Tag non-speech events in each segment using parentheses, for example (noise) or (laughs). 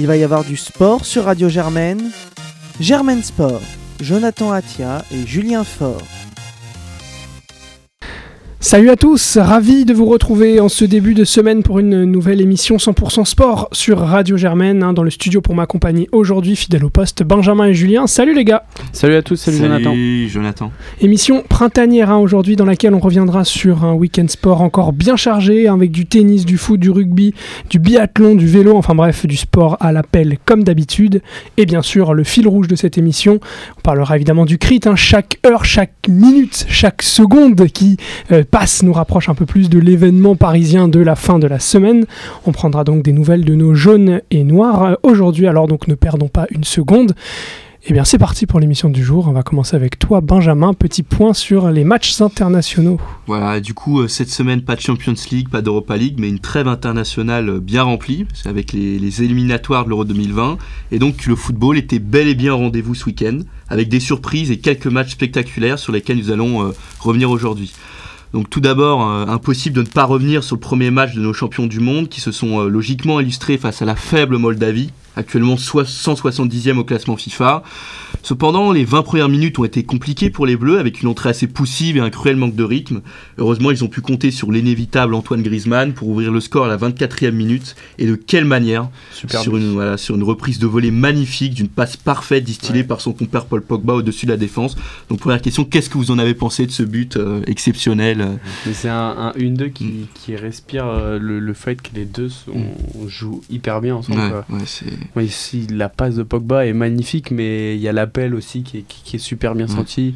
Il va y avoir du sport sur Radio Germaine. Germaine Sport, Jonathan Atia et Julien Faure. Salut à tous, ravi de vous retrouver en ce début de semaine pour une nouvelle émission 100% sport sur Radio Germaine. hein, dans le studio pour m'accompagner aujourd'hui, fidèle au poste, Benjamin et Julien. Salut les gars Salut à tous, salut, Jonathan. Jonathan. Émission printanière hein, aujourd'hui dans laquelle on reviendra sur un week-end sport encore bien chargé hein, avec du tennis, du foot, du rugby, du biathlon, du vélo, enfin bref, du sport à l'appel comme d'habitude. Et bien sûr, le fil rouge de cette émission, on parlera évidemment du crit, hein, chaque heure, chaque minute, chaque seconde qui euh, nous rapproche un peu plus de l'événement parisien de la fin de la semaine. On prendra donc des nouvelles de nos jaunes et noirs euh, aujourd'hui, alors donc ne perdons pas une seconde. Eh bien, c'est parti pour l'émission du jour. On va commencer avec toi, Benjamin. Petit point sur les matchs internationaux. Voilà, du coup, euh, cette semaine, pas de Champions League, pas d'Europa League, mais une trêve internationale euh, bien remplie, avec les, éliminatoires de l'Euro 2020. Et donc, le football était bel et bien au rendez-vous ce week-end, avec des surprises et quelques matchs spectaculaires sur lesquels nous allons revenir aujourd'hui. Donc tout d'abord, euh, impossible de ne pas revenir sur le premier match de nos champions du monde qui se sont euh, logiquement illustrés face à la faible Moldavie, actuellement soi- 170e au classement FIFA. Cependant, les 20 premières minutes ont été compliquées pour les Bleus avec une entrée assez poussive et un cruel manque de rythme. Heureusement, ils ont pu compter sur l'inévitable Antoine Griezmann pour ouvrir le score à la 24e minute. Et de quelle manière Super. sur une, voilà, sur une reprise de volée magnifique, d'une passe parfaite distillée Ouais. par son compère Paul Pogba au-dessus de la défense. Donc première question, qu'est-ce que vous en avez pensé de ce but euh, exceptionnel euh c'est un, un 1-2 qui, qui respire euh, le, le fait que les deux sont, jouent hyper bien ensemble. Ouais, ouais. Ouais, la passe de Pogba est magnifique, mais il y a l'appel aussi qui est, qui, qui est super bien Ouais. senti.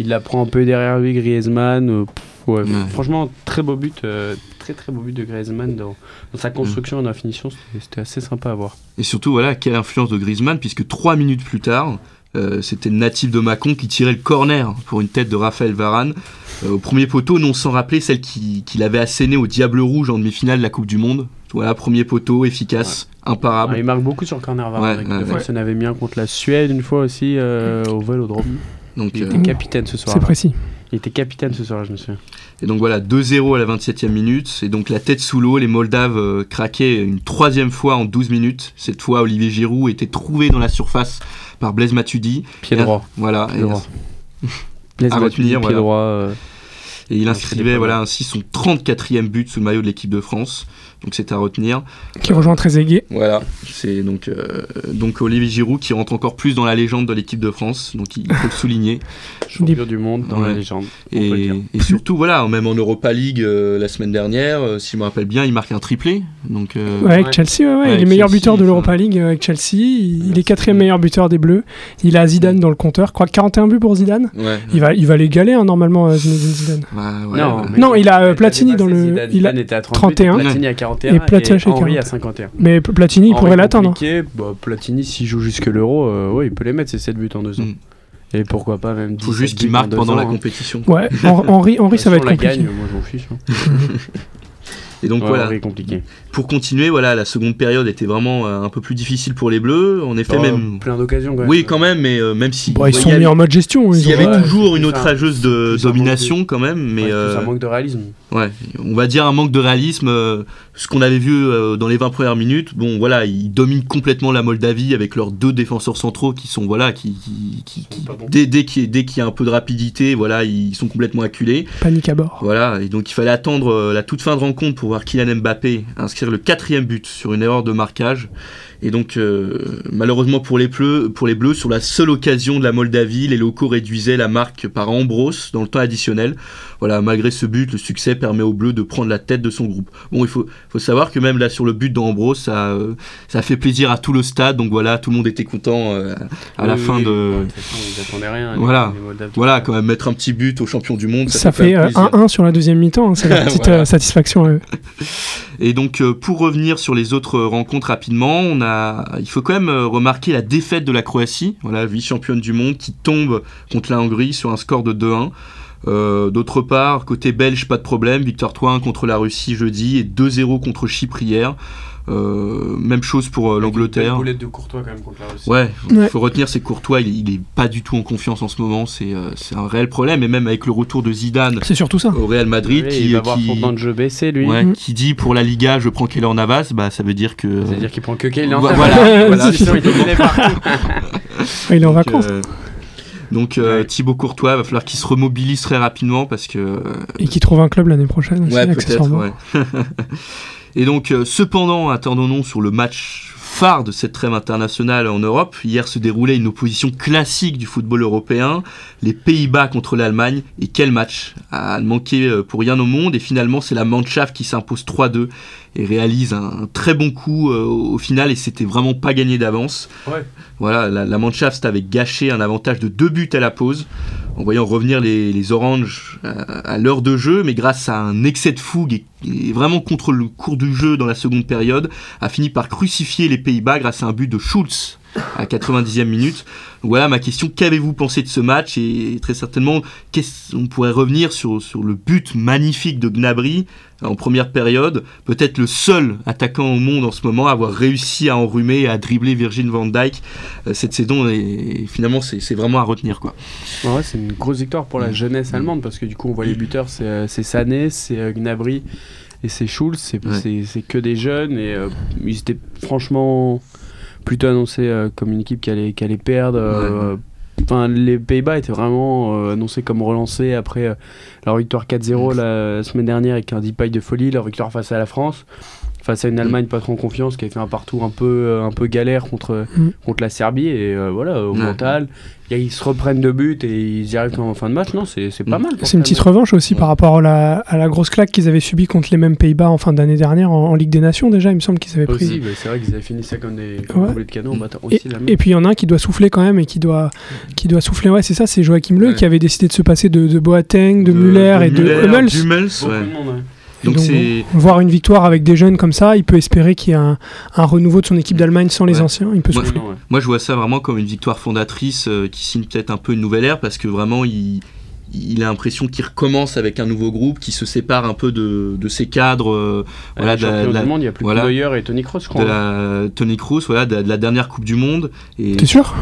Il la prend un peu derrière lui, Griezmann. euh, pff, ouais, Ouais. Franchement, très beau but. euh, très très beau but de Griezmann dans, dans sa construction et dans la finition. C'était assez sympa à voir. Et surtout, voilà, quelle influence de Griezmann, puisque trois minutes plus tard, euh, c'était le natif de Mâcon qui tirait le corner pour une tête de Raphaël Varane euh, au premier poteau, non sans rappeler celle qui- qu'il avait assénée au Diable Rouge en demi-finale de la Coupe du Monde. Voilà, premier poteau, efficace, imparable. Ah, il marque beaucoup sur. Varane. Ouais, ouais, ouais. On avait mis un contre la Suède une fois aussi euh, au Vélodrome. Donc, Il euh, était capitaine ce soir. C'est précis. Il était capitaine ce soir, je me souviens. Et donc voilà, 2-0 à la 27e minute. Et donc la tête sous l'eau, les Moldaves euh, craquaient une troisième fois en 12 minutes. Cette fois, Olivier Giroud était trouvé dans la surface par Blaise Matuidi. Pied Et- droit. Voilà. Pied Et, droit. (laughs) Blaise à Matuidi, retenir, pied voilà. droit. euh, et il inscrivait voilà, ainsi son 34e but sous le maillot de l'équipe de France. Donc c'est à retenir. Qui rejoint Trezeguet. Voilà. C'est donc, euh, donc Olivier Giroud qui rentre encore plus dans la légende de l'équipe de France. Donc il faut le souligner. (laughs) champion du monde dans la légende. Et, et surtout, voilà, même en Europa League euh, la semaine dernière, euh, si je me rappelle bien, il marque un triplé. Donc, euh, Ouais, avec Ouais. Chelsea, ouais, ouais, il est meilleur Chelsea, buteur de enfin. l'Europa League avec Chelsea. Il, est quatrième meilleur buteur des Bleus. Il a Zidane dans le compteur. Je crois que 41 buts pour Zidane. ouais. Il va, il va l'égaler hein, normalement, euh, Zidane. Bah, ouais, Non, bah, Non, il a, euh, Platini dans le- Zidane. il a Zidane était à 38, 31. Platini à 41 Et Platini à Henry 40. à 51. Mais Platini, il Henry pourrait l'atteindre. hein. compliqué, bah, Platini, s'il joue jusque l'Euro, euh, ouais, il peut les mettre, ces 7 buts en 2 ans. Mm. Et pourquoi pas même 10 faut juste qu'il marque pendant la compétition. Ouais, Hen- (laughs) Henri, Henri ça va être compliqué. gagne, moi je m'en fiche. hein. (laughs) Et donc Ouais, voilà, compliqué. pour continuer, voilà, la seconde période était vraiment euh, un peu plus difficile pour les Bleus. En effet, Oh, même. Plein d'occasions. Oui, quand même, mais euh, même si. Bon, ils il sont mis en mode gestion. ils S'il y avait Ouais, toujours une autre rageuse de domination quand même, mais plus euh, un manque de réalisme. Ouais, on va dire un manque de réalisme. euh, ce qu'on avait vu euh, dans les 20 premières minutes, bon voilà, ils dominent complètement la Moldavie avec leurs deux défenseurs centraux qui sont voilà, qui, qui, qui- qui- pas bons. dès, dès qu'il y, a- dès qu'il y a un peu de rapidité, voilà, ils sont complètement acculés. Panique à bord. Voilà, et donc il fallait attendre euh, la toute fin de rencontre pour voir Kylian Mbappé inscrire le quatrième but sur une erreur de marquage. Et donc, euh, malheureusement pour les, Bleus, pour les Bleus, sur la seule occasion de la Moldavie, les locaux réduisaient la marque par Ambrose dans le temps additionnel. Voilà, malgré ce but, le succès permet aux Bleus de prendre la tête de son groupe. Bon, il faut, faut savoir que même là sur le but d'Ambrose, ça, euh, ça a fait plaisir à tout le stade. Donc voilà, tout le monde était content euh, à la Oui, fin oui, de. ouais, toute façon, ils attendaient rien. Voilà. les. Voilà, quand même mettre un petit but au champion du monde, ça, Ça fait, fait quand même euh, plaisir. 1-1 sur la deuxième mi-temps. hein, C'est la (laughs) petite Voilà. euh, satisfaction. euh. Et donc euh, pour revenir sur les autres rencontres rapidement, on a, il faut quand même euh, remarquer la défaite de la Croatie, voilà vice-championne du monde, qui tombe contre la Hongrie sur un score de 2-1. Euh, D'autre part, côté belge, pas de problème, victoire 3-1 contre la Russie jeudi et 2-0 contre Chypre hier. Euh, même chose pour euh, l'Angleterre. boulette de Courtois quand même contre la Russie. Ouais, il Ouais. faut retenir c'est que Courtois, il, il est pas du tout en confiance en ce moment, c'est euh, c'est un réel problème, et même avec le retour de Zidane C'est surtout ça. au Real Madrid, qui, il va voir qui- son de jeu baisser lui. ouais, Mm. qui dit pour la Liga, je prends Keylor Navas, bah ça veut dire que... C'est-à-dire qu'il prend que voilà, (laughs) voilà. (laughs) Sinon, il est partout. (laughs) Ouais, il est en Donc, vacances. euh, donc euh, Ouais. Thibaut Courtois, va falloir qu'il se remobilise très rapidement parce que euh, Et qui trouve un club l'année prochaine aussi, Ouais, peut-être. accessoirement. ouais. Et donc, euh, cependant, attendons-nous sur le match phare de cette trêve internationale en Europe. Hier se déroulait une opposition classique du football européen, les Pays-Bas contre l'Allemagne. Et quel match À ne manquer euh, pour rien au monde. Et finalement, c'est la Mannschaft qui s'impose 3-2 et réalise un, un très bon coup euh, au final. Et c'était vraiment pas gagné d'avance. Ouais. Voilà, la, la Mannschaft avait gâché un avantage de deux buts à la pause en voyant revenir les, les Oranges à, à l'heure de jeu, mais grâce à un excès de fougue et, et vraiment contre le cours du jeu dans la seconde période, a fini par crucifier les Pays-Bas grâce à un but de Schulz à 90e minute. Donc voilà ma question, qu'avez-vous pensé de ce match Et très certainement, on pourrait revenir sur, sur le but magnifique de Gnabry en première période, peut-être le seul attaquant au monde en ce moment à avoir réussi à enrhumer et à dribbler Virgin van Dijk euh, cette saison et, finalement c'est vraiment à retenir quoi. Ouais, c'est une grosse victoire pour la jeunesse allemande parce que du coup on voit les buteurs, c'est euh, Sané, c'est euh, Gnabry et c'est Schulz, c'est Ouais. que des jeunes et euh, ils étaient franchement plutôt annoncés euh, comme une équipe qui allait, qui allait perdre. euh, Enfin, les Pays-Bas étaient vraiment euh, annoncés comme relancés après euh, leur victoire 4-0 la semaine dernière avec un Depay de folie, leur victoire face à la France, face à une Allemagne pas trop en confiance qui a fait un partout un peu, euh, un peu galère contre, Mm. contre la Serbie et euh, voilà, au Ouais. mental, ils se reprennent de but et ils y arrivent en fin de match. Non, c'est c'est pas Mm. mal. C'est une petite revanche aussi Ouais. par rapport à la, à la grosse claque qu'ils avaient subie contre les mêmes Pays-Bas en fin d'année dernière en, en Ligue des Nations déjà. Il me semble qu'ils avaient pris. Aussi, bah, c'est vrai qu'ils avaient fini ça comme des comme Ouais. des boulets de canon Et, aussi et puis il y en a un qui doit souffler quand même et qui doit, qui doit souffler. Ouais, c'est ça, c'est Joachim Le Ouais. qui avait décidé de se passer de, de Boateng, de, Müller et de Hummels. Donc donc, c'est bon, voir une victoire avec des jeunes comme ça, il peut espérer qu'il y ait un, un renouveau de son équipe d'Allemagne sans les anciens. Il peut Ouais. souffler. Non, ouais. Moi, je vois ça vraiment comme une victoire fondatrice euh, qui signe peut-être un peu une nouvelle ère parce que vraiment, il, il a l'impression qu'il recommence avec un nouveau groupe qui se sépare un peu de, de ses cadres, euh, voilà, de la, champions de la- du monde, il y a plus voilà. que Neuer et Tony Kroos, je crois. de la Tony Kroos, voilà, de, de la dernière Coupe du Monde. Et T'es sûr?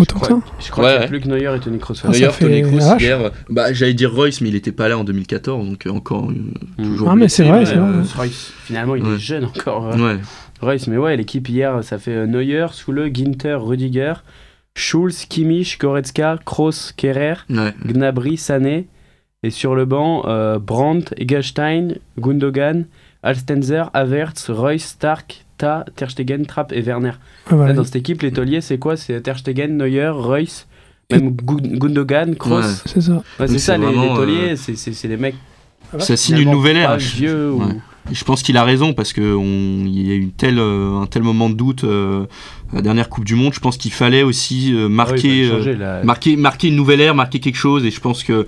Autant que ça Je crois Ouais, qu'il n'y a ouais. plus que Neuer et Tony Kroos. Ah, fait Tony Kroos la vache. hier, bah, j'allais dire Royce, mais il n'était pas là en 2014, donc euh, encore euh, Mm. toujours. Ah, mais c'est vrai, c'est vrai. euh, Royce, finalement, il Ouais. est jeune encore. euh, Ouais. Royce, mais ouais, l'équipe hier, ça fait Neuer, Soule, Ginter, Rudiger, Schulz, Kimmich, Goretzka, Kroos, Kerrer, Ouais. Gnabry, Sané. Et sur le banc, euh, Brandt, Egelstein, Gundogan, Alstenzer, Havertz, Royce, Stark, Ta, Ter Stegen, Trapp et Werner. Ah, voilà. Là, dans cette équipe, les tauliers, c'est quoi? C'est Ter Stegen, Neuer, Royce, même Gun- Gundogan, Kroos. Ouais. C'est ça. Ouais, c'est ça, c'est les, les tauliers, c'est- c'est c'est des mecs. Ça signe une nouvelle ère. vieux ou- ouais. Et Je pense qu'il a raison parce que on- il y a eu euh, un tel moment de doute euh, à la dernière Coupe du Monde. Je pense qu'il fallait aussi euh, Ah oui, marquer, euh, changer, marquer, marquer une nouvelle ère, marquer quelque chose. Et je pense que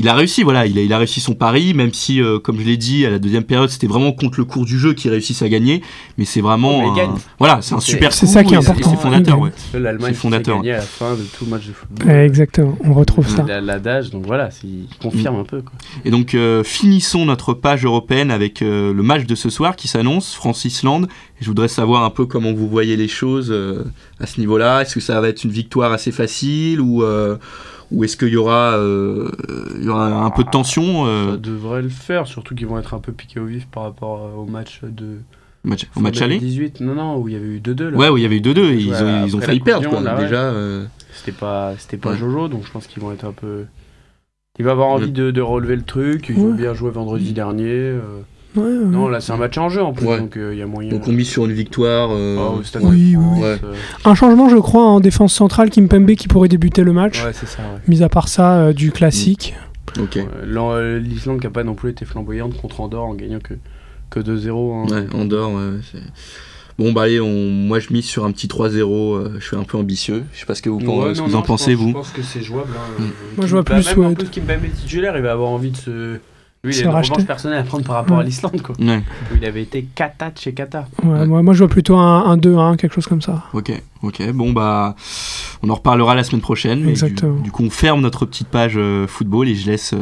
il a réussi. Voilà, il a, il a réussi son pari, même si, euh, comme je l'ai dit, à la deuxième période, c'était vraiment contre le cours du jeu qu'il réussisse à gagner. Mais c'est vraiment, Oh, un- gagne. voilà, c'est un super. c'est ça qui est important. C'est fondateur, ouais. L'Allemagne fondateur. à la fin de tout match de football. Ouais, exactement. On retrouve ça. La- L'adage, donc voilà, c'est- il confirme un peu. Quoi. Et donc euh, finissons notre page européenne avec euh, le match de ce soir qui s'annonce, France-Islande. Et je voudrais savoir un peu comment vous voyez les choses euh, à ce niveau-là. Est-ce que ça va être une victoire assez facile ou, euh, ou est-ce qu'il y, aura, euh, il y aura un peu de tension euh, Ça devrait le faire, surtout qu'ils vont être un peu piqués au vif par rapport euh, au match de. match, au match aller 2018, non, non, où il y avait eu 2-2. là. Ouais, où il y avait eu 2-2 et ils Ouais, ont, ils ont failli perdre. Quoi. là, ouais. Déjà, euh, C'était pas, c'était pas Ouais. Jojo, donc je pense qu'ils vont être un peu. Il va avoir envie Ouais. de, de relever le truc. Ils ont Ouais. bien joué vendredi dernier. euh. Ouais, ouais. Non, là, c'est un match en jeu en plus, Ouais. donc euh, il y a moyen. donc on mise sur une victoire. euh, Ah, au Stade Oui, France, oui. euh, Un changement, je crois, en défense centrale, Kimpembe qui pourrait débuter le match. Ouais, c'est ça, ouais. Mis à part ça, euh, du classique. Euh, L'Islande qui n'a pas non plus été flamboyante contre Andorre en gagnant que, que 2-0. hein. Ouais, Andorre, Bon, bah allez, on... moi je mise sur un petit 3-0. euh, je suis un peu ambitieux. Je sais pas ce que vous, Ouais, ce que non, vous non, en pensez, pense- vous Je pense que c'est jouable. hein. Mm. Moi, je vois Bah, plus, Même en plus Kimpembe titulaire, il va avoir envie de se. Lui, il a une revanche personnelle à prendre par rapport Ouais. à l'Islande, quoi. Ouais, Où il avait été cata de chez Kata. Ouais, Ouais. Moi, moi, je vois plutôt un, un 2-1, quelque chose comme ça. ok. Ok, bon bah, on en reparlera la semaine prochaine. mais Exactement. Du, du coup, on ferme notre petite page euh, football et je laisse. euh,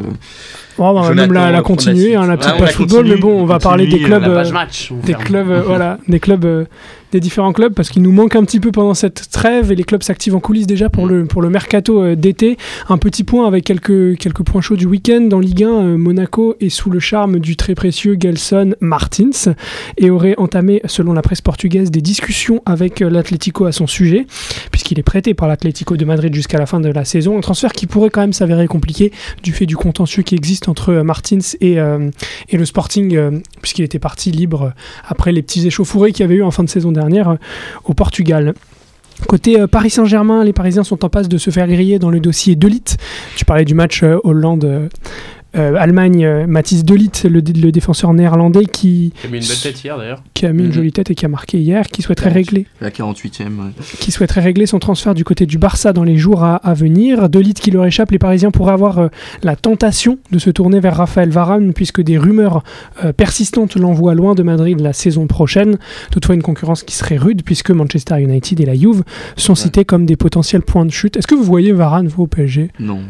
Bon, on va Jonathan même la, la va prendre la continuer, hein, la petite Ouais, on page football, continue, mais bon, on va on parler des continue, clubs. Euh, match. on des ferme. clubs, euh, voilà, des clubs, euh, des différents clubs, parce qu'il nous manque un petit peu pendant cette trêve et les clubs s'activent en coulisses déjà pour le pour le mercato euh, d'été. Un petit point avec quelques quelques points chauds du week-end dans Ligue 1. euh, Monaco est sous le charme du très précieux Gelson Martins et aurait entamé, selon la presse portugaise, des discussions avec euh, l'Atlético à son sujet, puisqu'il est prêté par l'Atlético de Madrid jusqu'à la fin de la saison. Un transfert qui pourrait quand même s'avérer compliqué du fait du contentieux qui existe entre euh, Martins et euh, et le Sporting, euh, puisqu'il était parti libre après les petits échauffourés qu'il y avait eu en fin de saison dernière au Portugal. Côté Paris Saint-Germain, les Parisiens sont en passe de se faire griller dans le dossier Delite. Tu parlais du match Hollande. Euh, Allemagne, euh, Mathis Delite, le, le défenseur néerlandais qui, a mis une belle tête hier d'ailleurs. qui a mis une Mhm. jolie tête et qui a marqué hier, qui souhaiterait 48. régler la 48e. ouais. qui souhaiterait régler son transfert du côté du Barça dans les jours à, à venir. De qui leur échappe, les Parisiens pourraient avoir euh, la tentation de se tourner vers Raphaël Varane puisque des rumeurs euh, persistantes l'envoient loin de Madrid la saison prochaine. Toutefois, une concurrence qui serait rude puisque Manchester United et la Juve sont cités comme des potentiels points de chute. Est-ce que vous voyez Varane, vous, au PSG Non.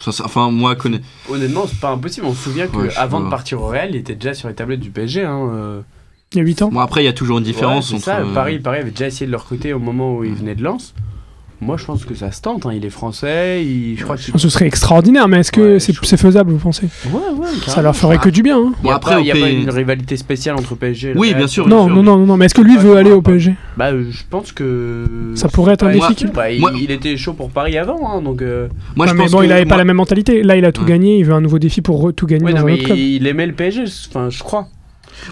Ça, ça- enfin, moi, connais. Honnêtement, c'est pas impossible. On se souvient Ouais, qu'avant de partir au Real, il était déjà sur les tablettes du PSG. Hein. euh. Il y a 8 ans Bon, après, il y a toujours une différence Ouais, c'est entre. ça, euh, Paris, Paris avait déjà essayé de leur côté au moment où il venait de Lens. Moi, je pense que ça se tente. hein. Il est français. Il... Je crois que Ce serait extraordinaire, mais est-ce que Ouais, c'est je- c'est faisable, vous pensez? Ouais, ouais. Ça leur ferait que du bien. hein. Il n'y Bon, après, il y a pas P- une rivalité spéciale entre PSG et le Oui, Real. bien sûr, Non, sûr. non, non, non, mais est-ce que lui Ouais, veut aller au. PSG Bah, euh, je pense que. Ça pourrait être un Ouais, défi moi- bah, il, Moi- il était chaud pour Paris avant, hein, donc. euh, Moi, Ouais, je mais pense bon, que il avait pas moi- la même mentalité. Là, il a tout Ouais. gagné. Il veut un nouveau défi pour re- tout gagner Ouais, dans non, un mais autre club. il aimait le PSG, enfin, je crois.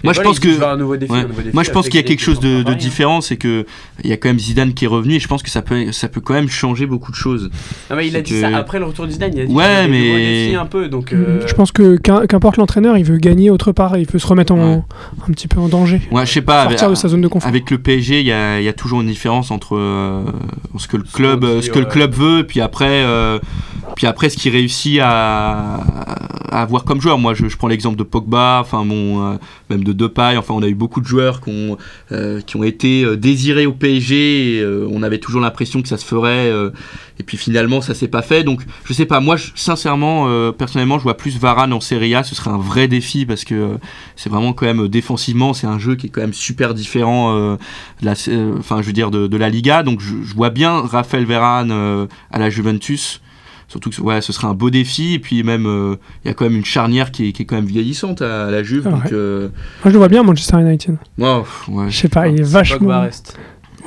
Moi, Et je pense que- veux un nouveau défi, Ouais. un nouveau défi Moi, je pense qu'il y a quelque chose de, différent, c'est que il y a quand même Zidane qui est revenu et je pense que ça peut, ça peut quand même changer beaucoup de choses. Non, mais il a dit que- ça après le retour de Zidane. Il a dit Ouais, mais- un peu, donc. euh, Je pense que qu'importe l'entraîneur, il veut gagner autre part. Il veut se remettre en, Ouais. un petit peu en danger. Ouais, je sais pas. Sortir avec, de sa zone de confort. avec le PSG, il y a, il y a toujours une différence entre euh, ce que le club, ce que le club veut, puis après, euh, puis après ce qu'il réussit à, à avoir comme joueur. Moi, je, prends l'exemple de Pogba, enfin mon, euh, même de Depay. Enfin, on a eu beaucoup de joueurs qui ont, euh, qui ont été euh, désirés au PSG. On avait toujours l'impression que ça se ferait, et puis finalement, ça s'est pas fait. Donc, je sais pas. Moi, sincèrement, personnellement, je vois plus Varane en Serie A. Ce serait un vrai défi parce que c'est vraiment quand même défensivement, c'est un jeu qui est quand même super différent. de la, enfin, je veux dire de, la Liga. Donc, je, vois bien Raphaël Varane à la Juventus. Surtout que ouais, ce serait un beau défi. Et puis même, euh, il y a quand même une charnière qui est, qui est quand même vieillissante à, à la Juve. Ah donc, ouais. euh, Moi, je le vois bien, Manchester United. oh, ouais. Je sais pas, il est Pogba vachement. reste.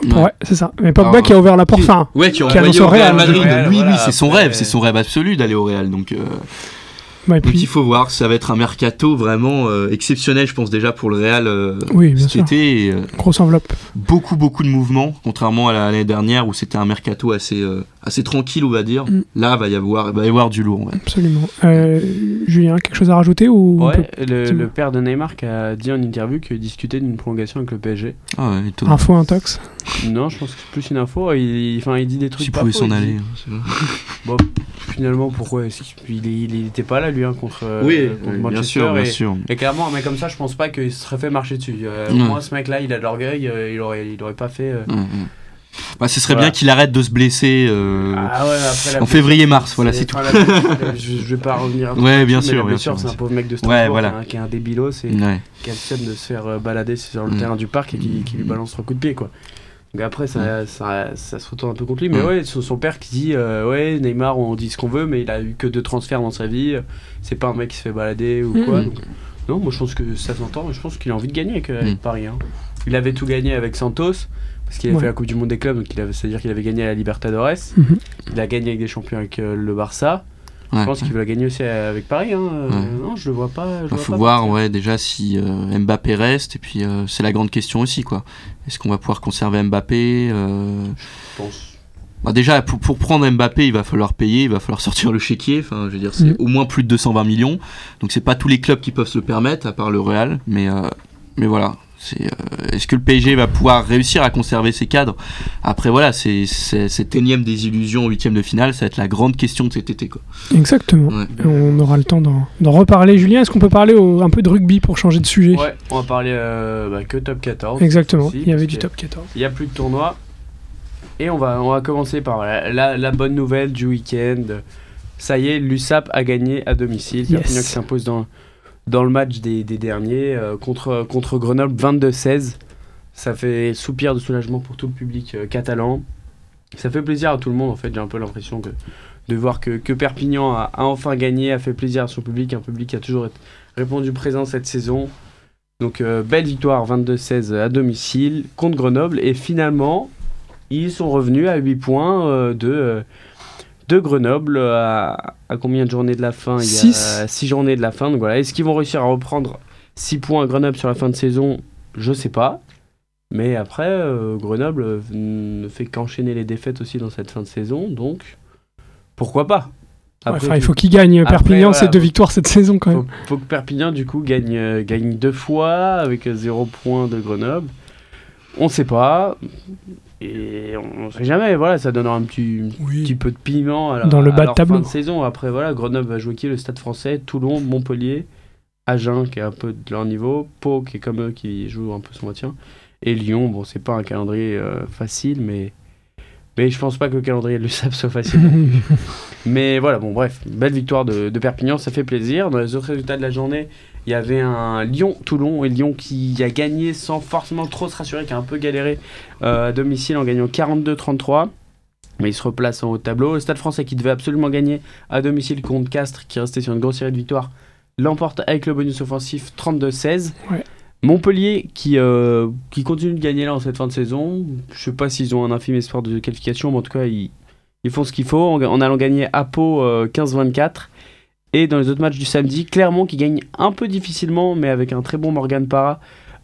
Ouais. Ouais, c'est ça. Mais Pogba Alors, qui a ouvert la porte. qui- Enfin, Ouais, qui est Qui annonce au Real Madrid. Real, oui, voilà, oui, c'est son après- rêve, c'est son rêve absolu d'aller au Real. Donc, euh, donc il faut voir, ça va être un mercato vraiment euh, exceptionnel, je pense déjà pour le Real euh, Oui, bien cet sûr. été. et, euh, Grosse enveloppe. beaucoup, beaucoup de mouvements, contrairement à l'année dernière où c'était un mercato assez, euh, assez tranquille, on va dire. Mm. Là, va y avoir, va y avoir du lourd. ouais. Absolument. Euh, Julien, quelque chose à rajouter ou on Ouais, peut- le, père de Neymar qui a dit en interview qu'il discutait d'une prolongation avec le PSG. Ah ouais, étonnant. Info intox Non, je pense que c'est plus une info. Il, enfin, il dit des trucs S'il pas pouvait s'en il aller. dit- hein. (laughs) Bon, finalement, pourquoi est-ce qu'il il, il, il était pas là, lui, hein, contre, euh, oui, contre bien Manchester. sûr, bien et, sûr. et clairement, un mec comme ça, je pense pas qu'il se serait fait marcher dessus. Euh, moins, ce mec-là, il a de l'orgueil, euh, il, aurait, il aurait pas fait. euh. Bah, ce serait Voilà. bien qu'il arrête de se blesser. euh, Ah ouais, après la en février-mars, voilà, c'est tout. (laughs) je, je vais pas revenir. Ouais, bien dessus, sûr, bien sûr, C'est bien un pauvre mec de Ouais, Strasbourg voilà. qui, a, qui a un débilos et Ouais. qui a le seum de se faire euh, balader sur le Mm. terrain du parc et qui, qui lui balance trois coups de pied, quoi. Donc après, ça, ça, ça se retourne un peu contre lui. Mais Mm. ouais, son, son père qui dit euh, Ouais, Neymar, on dit ce qu'on veut, mais il a eu que deux transferts dans sa vie. C'est pas un mec qui se fait balader ou Mm. quoi. Mm. Donc, non, moi je pense que ça s'entend. Je pense qu'il a envie de gagner avec, euh, avec Mm. Paris. hein. Il avait tout gagné avec Santos. Parce qu'il avait Ouais. fait la Coupe du Monde des clubs, donc il avait- c'est-à-dire qu'il avait gagné à la Libertadores. Mhm. Il a gagné avec des champions avec euh, le Barça. Ouais. Je pense qu'il veut la gagner aussi avec Paris. Hein. Euh, Ouais. Non, je le vois pas. Il faut pas voir partir. ouais, déjà si euh, Mbappé reste, et puis euh, c'est la grande question aussi. quoi. Est-ce qu'on va pouvoir conserver Mbappé euh, Je pense. bah Déjà, pour, pour prendre Mbappé, il va falloir payer, il va falloir (laughs) sortir le chéquier. Enfin, je veux dire, c'est Mhm. au moins plus de 220 millions. Donc, c'est pas tous les clubs qui peuvent se le permettre, à part le Real. Mais, euh, mais voilà. C'est, euh, Est-ce que le PSG va pouvoir réussir à conserver ses cadres? Après, voilà, c'est c'est- cette énième désillusion en huitième de finale, ça va être la grande question de cet été. Quoi. Exactement. Ouais. On aura le temps d'en d'en reparler. Julien, est-ce qu'on peut parler au- un peu de rugby pour changer de sujet? Ouais, on va parler euh, bah, que top 14. Exactement. Il y avait du top 14. Il n'y a plus de tournoi. Et on va, on va commencer par la bonne nouvelle du week-end. Ça y est, l'USAP a gagné à domicile. Yes. Perpignan qui s'impose dans, dans le match des, derniers euh, contre, contre Grenoble 22-16. Ça fait soupir de soulagement pour tout le public euh, catalan. Ça fait plaisir à tout le monde en fait. J'ai un peu l'impression que de voir que, que Perpignan a, enfin gagné, a fait plaisir à son public, un public qui a toujours répondu présent cette saison. Donc euh, belle victoire 22-16 à domicile contre Grenoble et finalement ils sont revenus à 8 points de, de Grenoble à, à combien de journées de la fin Il y Six. a 6 journées de la fin. Donc voilà, est-ce qu'ils vont réussir à reprendre 6 points à Grenoble sur la fin de saison? Je sais pas. Mais après, euh, Grenoble euh, ne fait qu'enchaîner les défaites aussi dans cette fin de saison, donc pourquoi pas? Après il faut qu'il gagne. Après, Perpignan, voilà, c'est deux victoires cette saison quand même. faut, faut que Perpignan du coup gagne, euh, gagne deux fois avec 0 points de Grenoble. On sait pas. Et on sait jamais, voilà, ça donnera un petit, petit peu de piment à la- Dans le bas de tableau. fin de saison. Après, voilà, Grenoble va jouer qui Le Stade français, Toulon, Montpellier, Agen qui est un peu de leur niveau, Pau qui est comme eux qui joue un peu son maintien, et Lyon. Bon, c'est pas un calendrier euh, facile, mais. Mais je pense pas que le calendrier de l'USAP soit facile. (laughs) Mais voilà, bon, bref, belle victoire de, de Perpignan, ça fait plaisir. Dans les autres résultats de la journée, il y avait un Lyon-Toulon et Lyon qui a gagné sans forcément trop se rassurer, qui a un peu galéré euh, à domicile en gagnant 42-33. Mais il se replace en haut de tableau. Le Stade français qui devait absolument gagner à domicile contre Castres, qui restait sur une grosse série de victoires, l'emporte avec le bonus offensif 32-16. Ouais. Montpellier qui, euh, qui continue de gagner là en cette fin de saison. Je sais pas s'ils ont un infime espoir de qualification, mais en tout cas, ils, ils font ce qu'il faut en, en allant gagner à Pau euh, 15-24. Et dans les autres matchs du samedi, Clermont qui gagne un peu difficilement, mais avec un très bon Morgan Parra,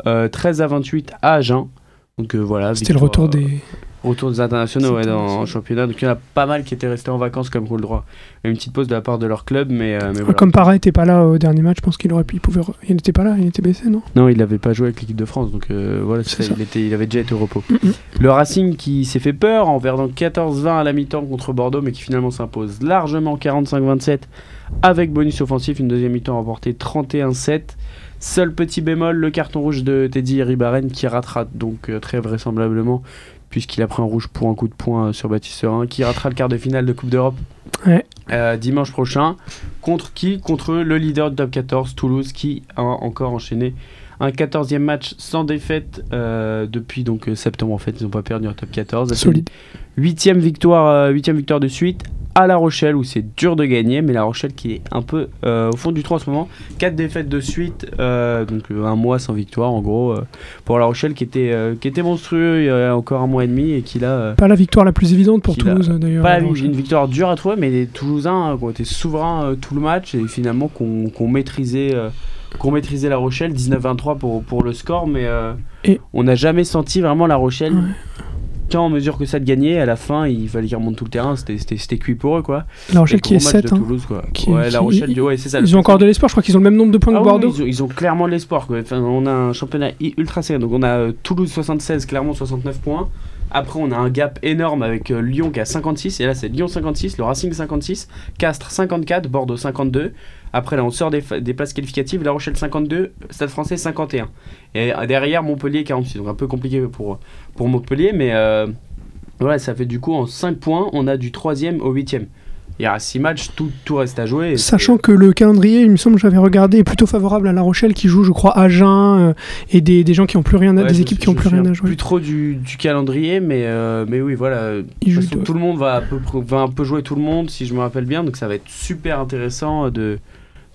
euh, 13 à 28 à Agen. Donc euh, voilà. C'était le retour euh, des. Retour des internationaux ouais, dans en championnat. Donc il y en a pas mal qui étaient restés en vacances comme le droit. Une petite pause de la part de leur club, mais, euh, mais voilà. Comme Parra était pas là au dernier match, je pense qu'il aurait pu. Il, pouvait... il n'était pas là, il était blessé, non? Non, il n'avait pas joué avec l'équipe de France, donc euh, voilà, ça, ça. Il, était, il avait déjà été au repos. Mhm. Le Racing qui s'est fait peur en perdant 14-20 à la mi-temps contre Bordeaux, mais qui finalement s'impose largement 45-27 avec bonus offensif, une deuxième mi-temps remportée 31-7. Seul petit bémol, le carton rouge de Teddy Ribaren qui ratera donc euh, très vraisemblablement, puisqu'il a pris un rouge pour un coup de poing euh, sur Baptiste Serin, qui ratera le quart de finale de Coupe d'Europe Ouais. euh, dimanche prochain. Contre qui? Contre le leader du top 14, Toulouse, qui a encore enchaîné un 14e match sans défaite euh, depuis donc euh, septembre en fait ils n'ont pas perdu en top 14 Solide. huitième victoire euh, huitième victoire de suite à La Rochelle où c'est dur de gagner mais La Rochelle qui est un peu euh, au fond du trou en ce moment quatre défaites de suite euh, donc euh, un mois sans victoire en gros euh, pour La Rochelle qui était euh, qui était monstrueux il y a encore un mois et demi et qui là euh, Pas la victoire la plus évidente pour Toulouse d'ailleurs. pas une, victoire dure à trouver, mais les Toulousains euh, qui ont été souverains euh, tout le match et finalement qu'on maîtrisé, euh, qu'on maîtrisé La Rochelle, 19-23 pour, pour le score, mais euh, Et- on n'a jamais senti vraiment La Rochelle. Ouais. Tant en mesure que ça de gagner, à la fin, il fallait qu'ils remontent tout le terrain, c'était- cuit pour eux quoi. La Rochelle Et qui est gros match 7. de Toulouse quoi. Qui- ouais, qui- La Rochelle, ils- ouais, c'est ça. Ils ont encore de l'espoir, je crois qu'ils ont le même nombre de points ah que oui, Bordeaux. ils, ont, ils ont clairement de l'espoir. Enfin, on a un championnat ultra serré. Donc on a euh, Toulouse 76, Clermont 69 points. Après, on a un gap énorme avec euh, Lyon qui a 56. Et là, c'est Lyon 56, le Racing 56, Castres 54, Bordeaux 52. Après, là, on sort des, places qualificatives. La Rochelle 52, Stade français 51. Et euh, derrière, Montpellier 46. Donc un peu compliqué pour, Montpellier. Mais euh, voilà, ça fait du coup en 5 points, on a du 3ème au 8ème. Il y a 6 matchs, tout, tout reste à jouer. Sachant que le calendrier, il me semble, j'avais regardé, est plutôt favorable à La Rochelle qui joue, je crois, Agen euh, et des, des gens qui ont plus rien, à, Ouais, des je équipes qui ont plus rien à jouer. Plus trop du, du calendrier, mais, euh, mais oui, voilà. Façon, tout le monde va, à peu, près- va un peu jouer tout le monde, si je me rappelle bien. Donc ça va être super intéressant de,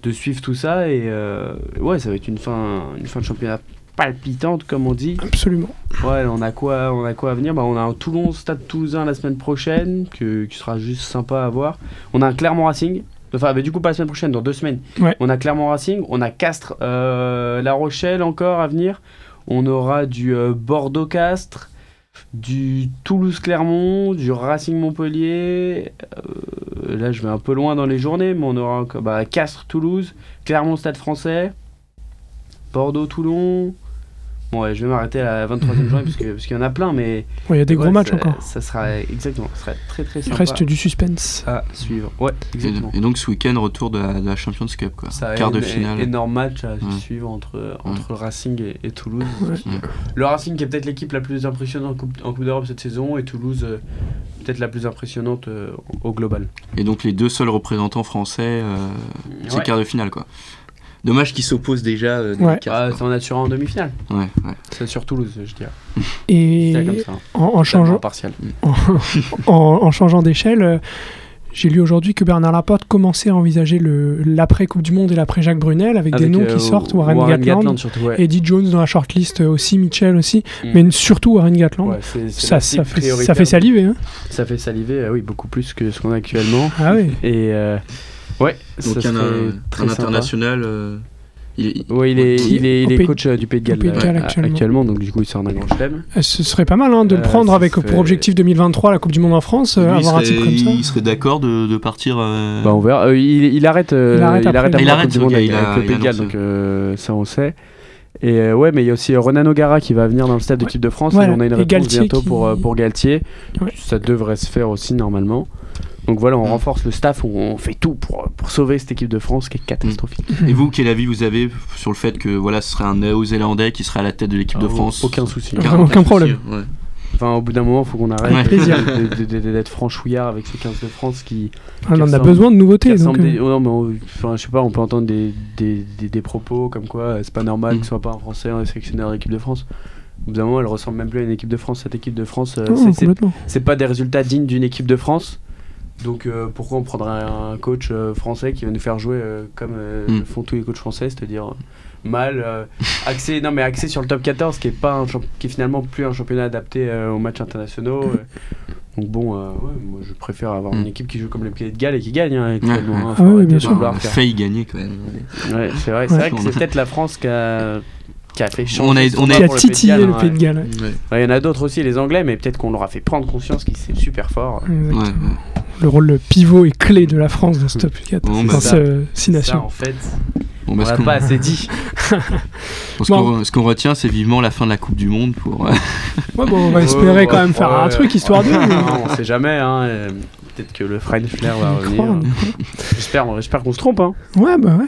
de suivre tout ça. Et euh, ouais, ça va être une fin, une fin de championnat palpitante, comme on dit. Absolument. Ouais, on a quoi, on a quoi à venir? Bah, On a un Toulon Stade Toulousain la semaine prochaine, que, qui sera juste sympa à voir. On a un Clermont Racing. Enfin, bah, du coup, pas la semaine prochaine, dans deux semaines. Ouais. On a Clermont Racing, on a Castres, euh, La Rochelle encore à venir. On aura du euh, Bordeaux Castres, du Toulouse Clermont, du Racing Montpellier. Euh, là, je vais un peu loin dans les journées, mais on aura encore bah, Castres Toulouse, Clermont Stade Français, Bordeaux Toulon. Bon, ouais, je vais m'arrêter à la 23e journée parce que- parce qu'il y en a plein, mais. Ouais, Il y a des gros ouais, matchs ça- encore. Ça sera exactement, ça sera très très Il sympa reste du suspense. à suivre. Ouais, Et, exactement. et donc ce week-end, retour de la, de la Champions Cup, quoi. Ça Quart de finale. Énorme match à Ouais. suivre entre, entre le Racing et, et Toulouse. Le Racing qui est peut-être l'équipe la plus impressionnante en Coupe, en coupe d'Europe cette saison et Toulouse euh, peut-être la plus impressionnante euh, au global. Et donc les deux seuls représentants français, euh, c'est quart de finale, quoi. Dommage qu'ils s'opposent déjà. euh, Ouais. Ah, en assure en demi-finale. Ouais, ouais. C'est sur Toulouse, je dirais. Et C'est comme ça. hein. en, changeant, partial. en, (laughs) en- en changeant d'échelle, euh, j'ai lu aujourd'hui que Bernard Laporte commençait à envisager le- l'après Coupe du Monde et l'après Jacques Brunel avec, des noms euh, qui sortent, Warren, Gatland, surtout, ouais. Eddie Jones dans la shortlist aussi, Mitchell aussi, Mm. mais surtout Warren Gatland. Ouais, c'est- c'est ça, fait, ça prioritaire. fait saliver. Hein Ça fait saliver, euh, oui, beaucoup plus que ce qu'on a actuellement. ah oui. Et euh, ouais, Donc ça un, serait un, très un international. euh, il est- Ouais, il est, il il coach euh, du Pays de Galles, Pays de euh, Galles actuellement. actuellement, donc du coup il sort d'un grand chelem. Euh, Ce serait pas mal hein, de le prendre avec fait- pour objectif 2023 la Coupe du Monde en France, lui, il avoir un serait, type comme ça. il serait d'accord de, de partir. euh, Bah on verra. Euh, il, il arrête. euh, Il arrête après. après Il la arrête, Coupe du Monde avec, il a- avec le il Pays a de Galles, donc ça on sait. Et euh, ouais, mais il y a aussi Renan O'Gara qui va venir dans le stade de l'équipe de France. Voilà. Et on a une réponse Galtier bientôt qui- pour, pour Galtier. Ouais. Ça devrait se faire aussi normalement. Donc voilà, on Mm. renforce le staff, on fait tout pour, pour sauver cette équipe de France qui est catastrophique. Et vous, quel avis vous avez sur le fait que voilà, ce serait un Néo-Zélandais qui serait à la tête de l'équipe de Ah, France Aucun souci. Aucun- (laughs) aucun problème. souci, ouais. Enfin, au bout d'un moment, il faut qu'on arrête Ouais. de- Plaisir. de- de- de- d'être franchouillard avec ces 15 de France qui, Ah, on en a besoin de qui nouveautés. Donc, des- euh, oh non, mais on- enfin, je sais pas, on peut entendre des, des, des, des propos comme quoi euh, c'est pas normal Mm. que ce soit pas un Français un sélectionneur de l'équipe de France. Au bout d'un moment, elle ressemble même plus à une équipe de France. Cette équipe de France, euh, oh, c'est pas des résultats dignes d'une équipe de France. Donc euh, pourquoi on prendrait un coach euh, français qui va nous faire jouer euh, comme euh, Mm. le font tous les coachs français, c'est-à-dire mal euh, axé non mais axé sur le top 14 qui est pas un qui est finalement plus un championnat adapté euh, aux matchs internationaux. euh. Donc bon, euh, ouais, moi je préfère avoir une Mm. équipe qui joue comme les Pays de Galles et qui gagne hein, hein. Ah oui, bien sûr. vouloir On a faire- failli gagner quand même. Ouais, c'est vrai, Ouais. vrai que c'est peut-être la France qui a qui a fait changer On a- on a- Qui a pour le Pays de titillé Galles, le hein, Pays de ouais. Galles. Ouais. Ouais, Il y en a d'autres aussi, les Anglais, mais peut-être qu'on leur a fait prendre conscience qu'ils c'est super fort. Le rôle pivot et clé de la France dans ce top 4, Bon, dans bah, ça- ce Six Ça, Nations. en fait, Bon, on bah, qu'on pas assez dit. (laughs) ce qu'on- retient, c'est vivement la fin de la Coupe du Monde pour. euh, (laughs) Ouais, bon, on va espérer quand même faire un truc histoire de. Non, on sait jamais. Hein, euh, Peut-être que le French Flair va On revenir. on croit. J'espère, j'espère qu'on se trompe. Hein. Ouais, bah ouais.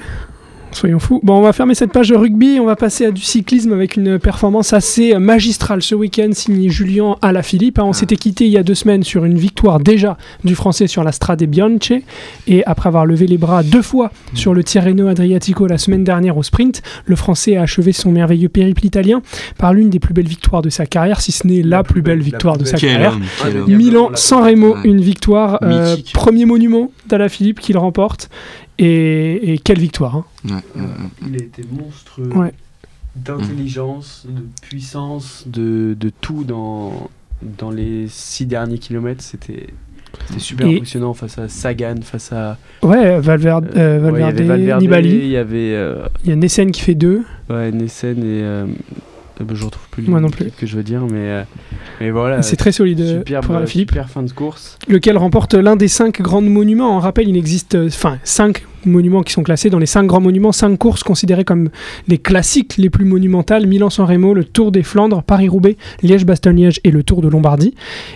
Soyons fous. Bon, on va fermer cette page de rugby. On va passer à du cyclisme avec une performance assez magistrale ce week-end, signé Julien Alaphilippe. hein. On s'était quitté il y a deux semaines sur une victoire déjà du Français sur la Strade Bianche. Et après avoir levé les bras deux fois sur le Tirreno Adriatico la semaine dernière au sprint, le Français a achevé son merveilleux périple italien par l'une des plus belles victoires de sa carrière, si ce n'est la, plus belle victoire de sa carrière. homme, quel Ah, homme. mais- Milan San Remo, une victoire, euh, premier monument d'Alaphilippe qu'il remporte. Et, et quelle victoire hein. Ouais, ouais, ouais. Il a été monstrueux Ouais. d'intelligence, de puissance, de, de tout dans, dans les six derniers kilomètres. C'était c'était super Et- impressionnant face à Sagan, face à Ouais, Valverde, euh, euh, ouais, il y Valverde, avait Valverde, Nibali. il y avait euh, Il y a Nessen qui fait deux. ouais, Nessen et euh, euh, je retrouve plus Moi non plus. que je veux dire, mais euh, mais voilà. C'est très solide euh, superbe, pour Alaphilippe, super fin de course. lequel remporte l'un des cinq grands monuments. En rappel, il existe euh, enfin cinq monuments qui sont classés dans les cinq grands monuments, cinq courses considérées comme les classiques les plus monumentales Milan-San Remo, le Tour des Flandres, Paris-Roubaix, Liège-Bastogne-Liège et le Tour de Lombardie.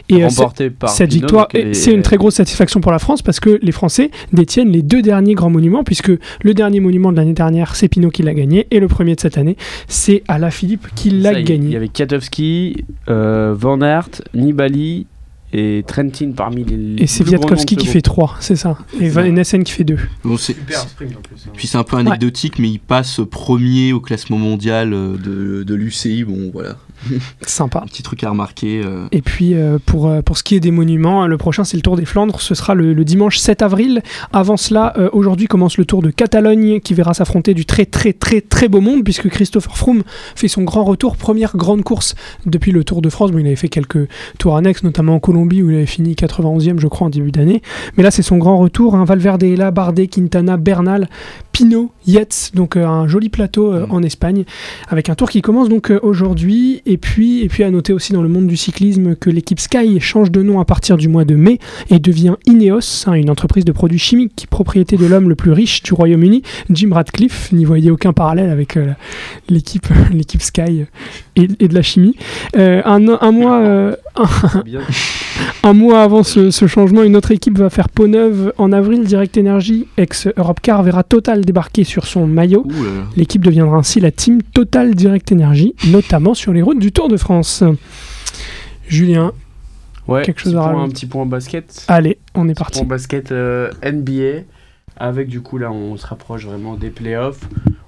Et euh, remporté par cette victoire, est- c'est une très grosse satisfaction pour la France parce que les Français détiennent les deux derniers grands monuments, puisque le dernier monument de l'année dernière, c'est Pinot qui l'a gagné, et le premier de cette année, c'est Alaphilippe qui l'a gagné. Il y avait Katowski, euh, Van Aert, Nibali et Trentin parmi les. Et c'est de qui fait 3, c'est ça. Et Van. Nessen qui fait 2. Bon, c'est- Super sprint en plus. hein. Puis c'est un peu anecdotique, mais il passe premier au classement mondial euh, de, de l'UCI. Bon, voilà. (laughs) Sympa. Un petit truc à remarquer. euh. Et puis euh, pour, euh, pour ce qui est des monuments, le prochain c'est le Tour des Flandres, ce sera le, le dimanche 7 avril. Avant cela, aujourd'hui commence le Tour de Catalogne qui verra s'affronter du très très très très beau monde puisque Christopher Froome fait son grand retour, première grande course depuis le Tour de France. Bon, il avait fait quelques tours annexes, notamment en Colombie où il avait fini 91e je crois en début d'année. Mais là c'est son grand retour. Hein. Valverde est là, Bardet, Quintana, Bernal, Pinot, Yates, donc euh, un joli plateau euh, Mm. en Espagne avec un tour qui commence donc euh, aujourd'hui et puis, et puis à noter aussi dans le monde du cyclisme que l'équipe Sky change de nom à partir du mois de mai et devient Ineos, hein, une entreprise de produits chimiques, propriété de l'homme le plus riche du Royaume-Uni, Jim Radcliffe. N'y voyez aucun parallèle avec euh, l'équipe, (laughs) l'équipe Sky et, et de la chimie. Euh, un, un mois, (laughs) euh, (laughs) un mois avant ce, ce changement, une autre équipe va faire peau neuve en avril. Direct Energy, ex-Europe Car, verra Total débarquer sur son maillot. L'équipe deviendra ainsi la team Total Direct Energy, notamment sur les routes du Tour de France. Julien, Ouais, Quelque chose à point- Un petit point basket. allez, on est parti. En basket euh, NBA, avec du coup là on se rapproche vraiment des playoffs.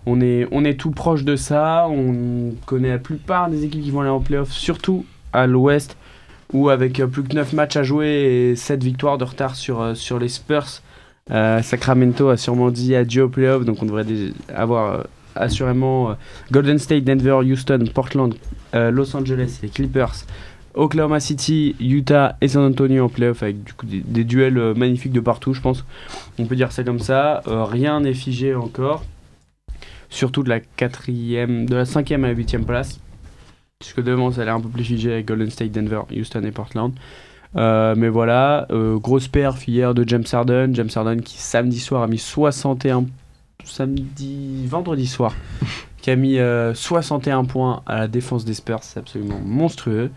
On est, on est tout proche de ça, on connaît la plupart des équipes qui vont aller en playoffs, surtout à l'ouest, où avec euh, plus que 9 matchs à jouer et 7 victoires de retard sur, euh, sur les Spurs, euh, Sacramento a sûrement dit adieu aux playoffs, donc on devrait avoir assurément Golden State, Denver, Houston, Portland, Los Angeles, les Clippers, Oklahoma City, Utah et San Antonio en playoff avec du coup des, duels euh, magnifiques de partout, je pense. On peut dire ça comme ça. Euh, rien n'est figé encore. Surtout de la quatrième, de la cinquième à la huitième place. Puisque devant, ça a l'air un peu plus figé avec Golden State, Denver, Houston et Portland. Euh, mais voilà, euh, grosse perf hier de James Harden. James Harden qui samedi soir a mis 61 samedi vendredi soir qui a mis euh, 61 points à la défense des Spurs, c'est absolument monstrueux.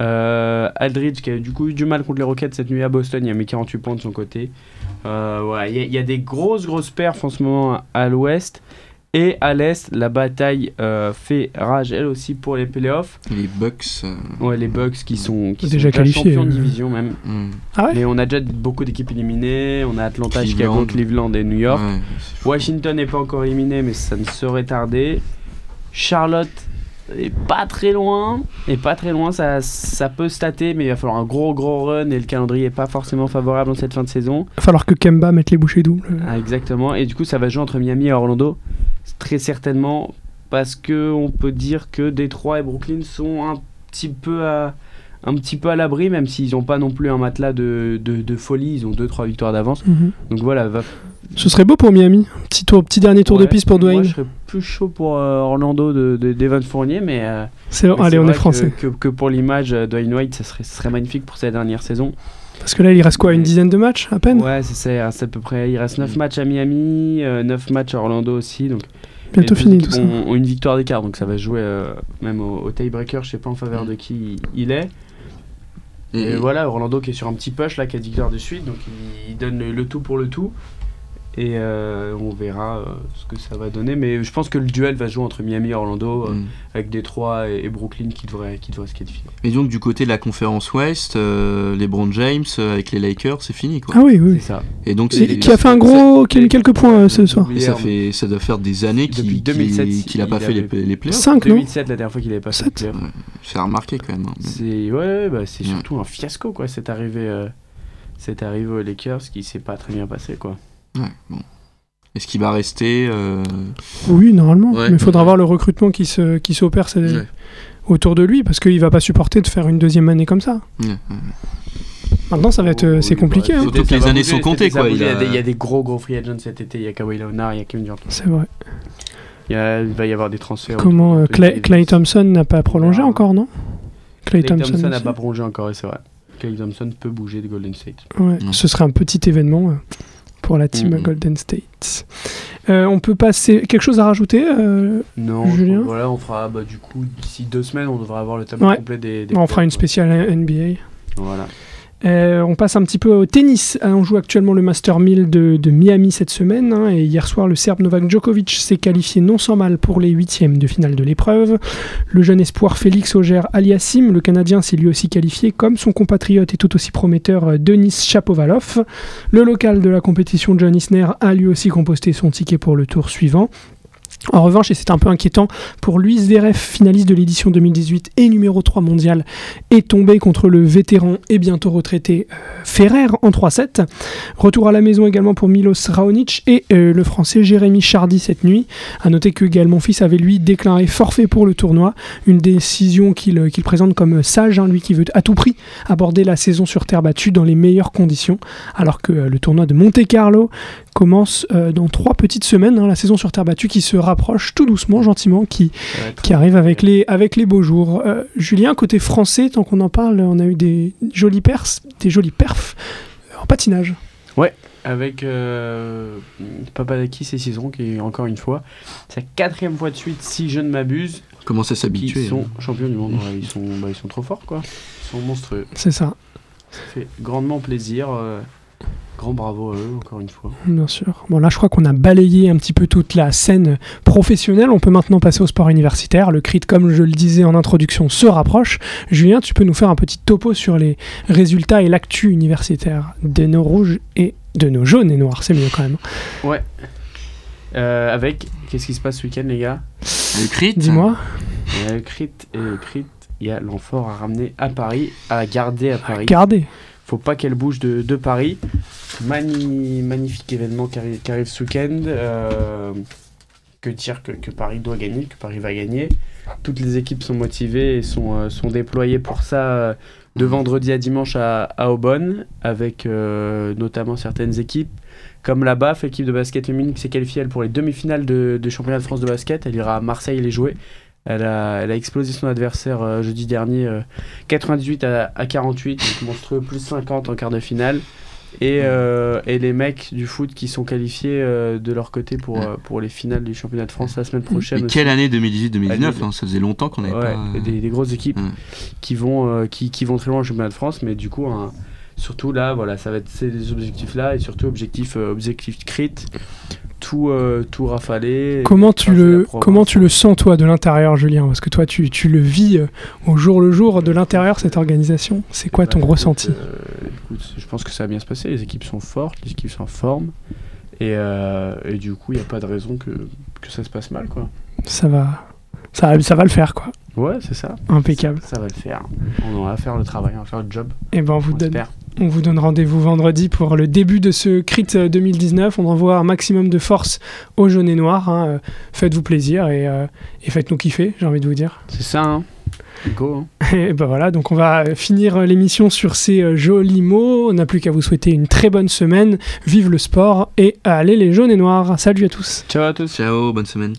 Euh, Aldridge qui a du coup eu du mal contre les Rockets cette nuit à Boston, il a mis 48 points de son côté. Euh, il y, y a des grosses grosses perfs en ce moment à l'ouest. Et à l'est, la bataille euh, fait rage elle aussi pour les playoffs. Les Bucks. euh, Ouais, les Bucks qui sont, qui Déjà sont qualifiés, champions de euh. division même. hmm, Ah ouais Mais on a déjà beaucoup d'équipes éliminées. On a Atlanta, Cleveland. Chicago, Cleveland et New York. ouais. Washington n'est pas encore éliminé, mais ça ne saurait tarder. Charlotte est pas très loin. Et pas très loin, ça, ça peut stater, mais il va falloir un gros gros run et le calendrier est pas forcément favorable en cette fin de saison. Il va falloir que Kemba mette les bouchées doubles. Ah, exactement. Et du coup, ça va jouer entre Miami et Orlando. Très certainement parce que on peut dire que Détroit et Brooklyn sont un petit peu à, un petit peu à l'abri, même s'ils n'ont pas non plus un matelas de, de, de folie. Ils ont 2-3 victoires d'avance. Mhm. Donc voilà, va Ce serait beau pour Miami. Petit, tour, petit dernier tour de piste pour Moi, Dwayne. je serais plus chaud pour euh, Orlando de, de, d'Evan Fournier, mais. euh, C'est- allez, on est français. Que, que, que pour l'image, euh, Dwayne White, ça serait, ça serait magnifique pour sa dernière saison. Parce que là, il reste quoi Une dizaine de matchs à peine Ouais, c'est, à peu près. Il reste 9 matchs à Miami, 9 matchs à Orlando aussi. Donc, Bientôt fini tout ça. Ont, ont une victoire d'écart, donc ça va jouer euh, même au, au tiebreaker. Je sais pas en faveur de qui il est. Et, Et, voilà, Orlando qui est sur un petit push là, qui a 10 victoires de suite, donc il, il donne le, le tout pour le tout. Et euh, on verra euh, ce que ça va donner. Mais je pense que le duel va se jouer entre Miami et Orlando, euh, hmm. avec Détroit et, et Brooklyn qui devraient, qui devraient se qualifier. Et donc du côté de la conférence Ouest, euh, les Brown James euh, avec les Lakers, c'est fini quoi. Ah oui, oui. C'est ça. Et donc Et c'est Qui a fait un gros, qui a mis quelques points euh, ce soir. et ça fait ça doit faire des années Depuis qu'il 2007, qu'il- qu'il a pas fait les, les playoffs. 5 non 2007, la dernière fois qu'il avait pas fait Sept. le playoff. C'est remarqué quand même. hein. C'est ouais, bah, c'est Ouais. surtout un fiasco quoi. C'est arrivé, euh, c'est arrivé aux Lakers qui s'est pas très bien passé quoi. Ouais, bon. Est-ce qu'il va rester euh, Oui, normalement. Ouais. Mais il faudra voir le recrutement qui se, qui s'opère ouais, autour de lui, parce qu'il va pas supporter de faire une deuxième année comme ça. ouais. Maintenant, ça va être, euh, Oh, c'est oui, compliqué. bah, hein. Surtout que ça les années bouger, sont comptées, quoi, il bouger. a- Il y, a des, il y a des gros gros free agents cet été. Il y a Kawhi Leonard, il y a Kevin Durant. C'est vrai. Il, y a- il va y avoir des transferts. Comment autour euh, Clay, Thompson n'a pas prolongé encore, non? Clay, Clay Thompson. N'a pas prolongé encore, et c'est vrai. Clay Thompson peut bouger de Golden State. Ouais. Ce serait un petit événement euh, pour la team Mm. Golden State. Euh, on peut passer. Quelque chose à rajouter euh, Non, Julien crois- voilà, on fera bah, du coup d'ici deux semaines, on devra avoir le tableau Ouais. complet des. des On fera une spéciale NBA. Voilà. Euh, on passe un petit peu au tennis. Euh, On joue actuellement le Master 1000 de, de Miami cette semaine. hein, et hier soir, le Serbe Novak Djokovic s'est qualifié non sans mal pour les huitièmes de finale de l'épreuve. Le jeune espoir Félix Auger Aliassim, le Canadien, s'est lui aussi qualifié, comme son compatriote et tout aussi prometteur euh, Denis Chapovalov. Le local de la compétition, John Isner, a lui aussi composté son ticket pour le tour suivant. En revanche, et c'est un peu inquiétant, pour Luis Zverev, finaliste de l'édition 2018 et numéro 3 mondial, est tombé contre le vétéran et bientôt retraité euh, Ferrer en 3-7. Retour à la maison également pour Milos Raonic et euh, le français Jérémy Chardy cette nuit. A noter que Gaël Monfils avait lui déclaré forfait pour le tournoi, une décision qu'il euh, présente comme sage, hein, lui qui veut à tout prix aborder la saison sur terre battue dans les meilleures conditions, alors que le tournoi de Monte Carlo commence euh, dans trois petites semaines, hein, la saison sur terre battue qui sera rapproche tout doucement, gentiment, qui, qui arrive avec les, avec les beaux jours. Euh, Julien, côté français, tant qu'on en parle, on a eu des jolis perfs, des jolis perfs en patinage. Avec euh, Papadakis et Cizeron, qui encore une fois, c'est la quatrième fois de suite, si je ne m'abuse, Commence à s'habituer. sont hein. champions du monde. Ouais, ils, sont, bah, ils sont trop forts, quoi. Ils sont monstrueux. C'est ça, Ça fait grandement plaisir. euh, grand bravo à eux, encore une fois. bien sûr. Bon, là, je crois qu'on a balayé un petit peu toute la scène professionnelle. On peut maintenant passer au sport universitaire. Le CRIT, comme je le disais en introduction, se rapproche. Julien, tu peux nous faire un petit topo sur les résultats et l'actu universitaire de nos rouges et de nos jaunes et noirs. C'est mieux quand même. Euh, avec, qu'est-ce qui se passe ce week-end, les gars? Le crit Dis-moi. Il y a le crit et le crit. Il y a l'enfort à ramener à Paris, à garder à Paris. Gardez. Faut pas qu'elle bouge de, de Paris. Magnifique événement qui arrive, arrive ce week-end. Euh, que dire que, que Paris doit gagner, que Paris va gagner. Toutes les équipes sont motivées et sont, euh, sont déployées pour ça euh, de vendredi à dimanche à, Aubonne, avec notamment certaines équipes comme la BAF, équipe de basket féminine qui s'est qualifiée pour les demi-finales de, de championnat de France de basket. Elle ira à Marseille les jouer. Elle a, elle a explosé son adversaire euh, jeudi dernier, euh, 98 à, à 48, donc monstrueux, plus 50 en quart de finale. Et, euh, et les mecs du foot qui sont qualifiés euh, de leur côté pour, euh, pour les finales du championnat de France la semaine prochaine. Mais quelle année 2018-2019 Année- hein, Ça faisait longtemps qu'on n'avait Ouais, pas. des, des grosses équipes Ouais. qui, vont, euh, qui, qui vont très loin au championnat de France, mais du coup, un- surtout là, voilà, ça va être ces objectifs-là, et surtout objectif, euh, objectif crit, tout, euh, tout rafalé. Comment tu, le, comment tu le sens, toi, de l'intérieur, Julien? Parce que toi, tu, tu le vis euh, au jour le jour de l'intérieur, cette organisation. C'est quoi ton Bah, ressenti? écoute, euh, écoute, Je pense que ça va bien se passer, les équipes sont fortes, les équipes sont en forme, et, euh, et du coup, il n'y a pas de raison que, que ça se passe mal, quoi. ça va, ça, va- ça va le faire, quoi. Ouais, c'est ça. Impeccable. Ça va le faire. On va faire le travail, on va faire le job. Et ben, on vous on donne, espère. On vous donne rendez-vous vendredi pour le début de ce CRIT euh, 2019. On envoie un maximum de force aux jaunes et noirs. hein. Euh, Faites-vous plaisir et, euh, et faites-nous kiffer, j'ai envie de vous dire. C'est ça, hein. Go, hein. (laughs) Et ben voilà, donc on va euh, finir l'émission sur ces jolis mots. On n'a plus qu'à vous souhaiter une très bonne semaine. Vive le sport et allez les jaunes et noirs. Salut à tous. Ciao à tous. Ciao, bonne semaine.